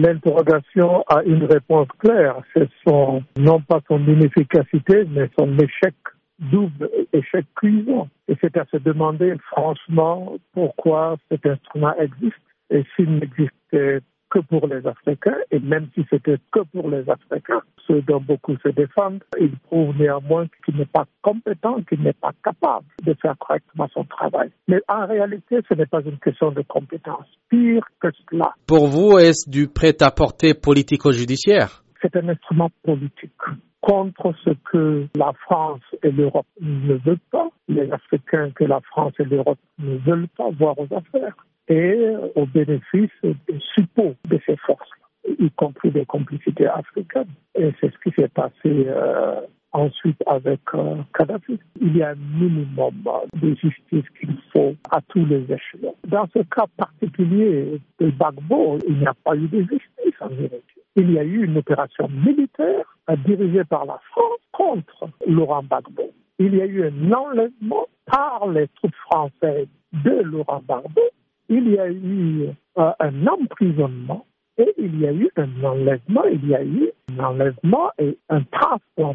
L'interrogation a une réponse claire. C'est son, non pas son inefficacité, mais son échec double échec cuisant. Et c'est à se demander franchement pourquoi cet instrument existe et s'il n'existait que pour les Africains, et même si c'était que pour les Africains, ceux dont beaucoup se défendent, il prouve néanmoins qu'il n'est pas compétent, qu'il n'est pas capable de faire correctement son travail. Mais en réalité, ce n'est pas une question de compétence. Pire que cela. Pour vous, est-ce du prêt-à-porter politico-judiciaire? C'est un instrument politique contre ce que la France et l'Europe ne veulent pas, les Africains que la France et l'Europe ne veulent pas voir aux affaires, et au bénéfice des suppôts de ces forces, y compris des complicités africaines. Et c'est ce qui s'est passé euh, ensuite avec euh, Kadhafi. Il y a un minimum de justice qu'il faut à tous les échelons. Dans ce cas particulier de Bagbo, il n'y a pas eu de justice en vérité il y a eu une opération militaire dirigée par la France contre Laurent Gbagbo. Il y a eu un enlèvement par les troupes françaises de Laurent Gbagbo. Il y a eu euh, un emprisonnement et il y a eu un enlèvement. Il y a eu un enlèvement et un transport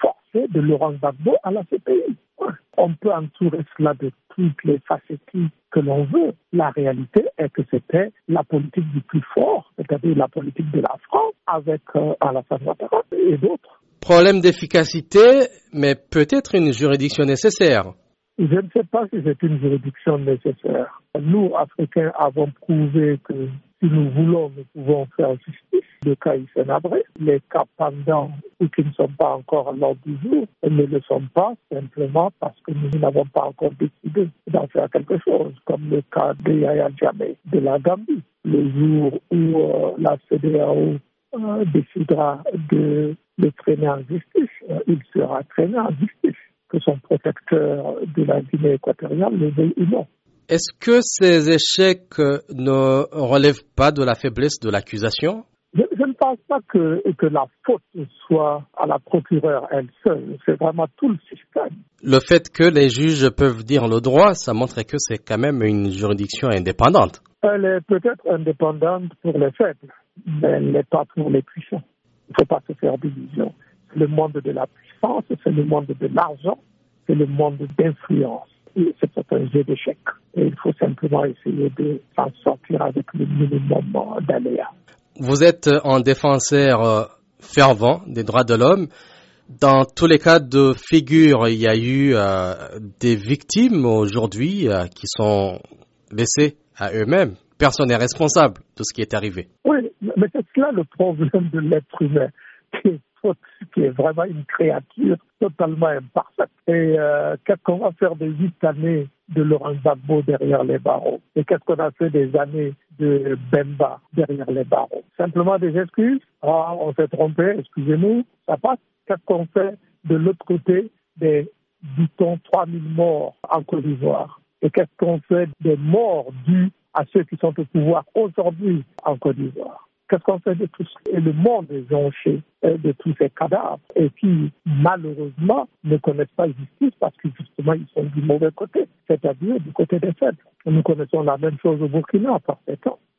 forcé de Laurent Gbagbo à la CPI. On peut entourer cela de toutes les facettes que l'on veut. La réalité est que c'était la politique du plus fort, c'est-à-dire la politique de la France avec euh, Alassane Ouattara et d'autres. Problème d'efficacité, mais peut-être une juridiction nécessaire. Je ne sais pas si c'est une juridiction nécessaire. Nous, Africains, avons prouvé que si nous voulons, nous pouvons faire justice. Le cas Nabré, les cas pendants ou qui ne sont pas encore à l'ordre du jour ne le sont pas simplement parce que nous n'avons pas encore décidé d'en faire quelque chose, comme le cas de Yaya Djamé de la Gambie. Le jour où euh, la CDAO euh, décidera de le traîner en justice, euh, il sera traîné en justice, que son protecteur de la Guinée équatoriale le veuille ou non. Est-ce que ces échecs ne relèvent pas de la faiblesse de l'accusation? Je, ne pense pas que, que la faute soit à la procureure elle seule, c'est vraiment tout le système. Le fait que les juges peuvent dire le droit, ça montre que c'est quand même une juridiction indépendante. Elle est peut-être indépendante pour les faibles, mais elle n'est pas pour les puissants. Il ne faut pas se faire d'illusions. Le monde de la puissance, c'est le monde de l'argent, c'est le monde d'influence c'est un jeu d'échecs. Et il faut simplement essayer de s'en sortir avec le minimum d'aléas. Vous êtes un défenseur euh, fervent des droits de l'homme. Dans tous les cas de figure, il y a eu euh, des victimes aujourd'hui euh, qui sont laissées à eux-mêmes. Personne n'est responsable de ce qui est arrivé. Oui, mais c'est cela le problème de l'être humain qui est vraiment une créature totalement imparfaite. Et euh, qu'est-ce qu'on va faire des huit années de Laurent Gbagbo derrière les barreaux? Et qu'est-ce qu'on a fait des années de Bemba derrière les barreaux? Simplement des excuses? Ah, on s'est trompé, excusez-nous, ça passe. Qu'est-ce qu'on fait de l'autre côté des, dit-on, 3000 morts en Côte d'Ivoire? Et qu'est-ce qu'on fait des morts dus à ceux qui sont au pouvoir aujourd'hui en Côte d'Ivoire? Qu'est-ce qu'on fait de tout Et le monde est jonché euh, de tous ces cadavres et qui, malheureusement, ne connaissent pas justice parce que justement, ils sont du mauvais côté, c'est-à-dire du côté des faibles. Nous connaissons la même chose au Burkina par temps.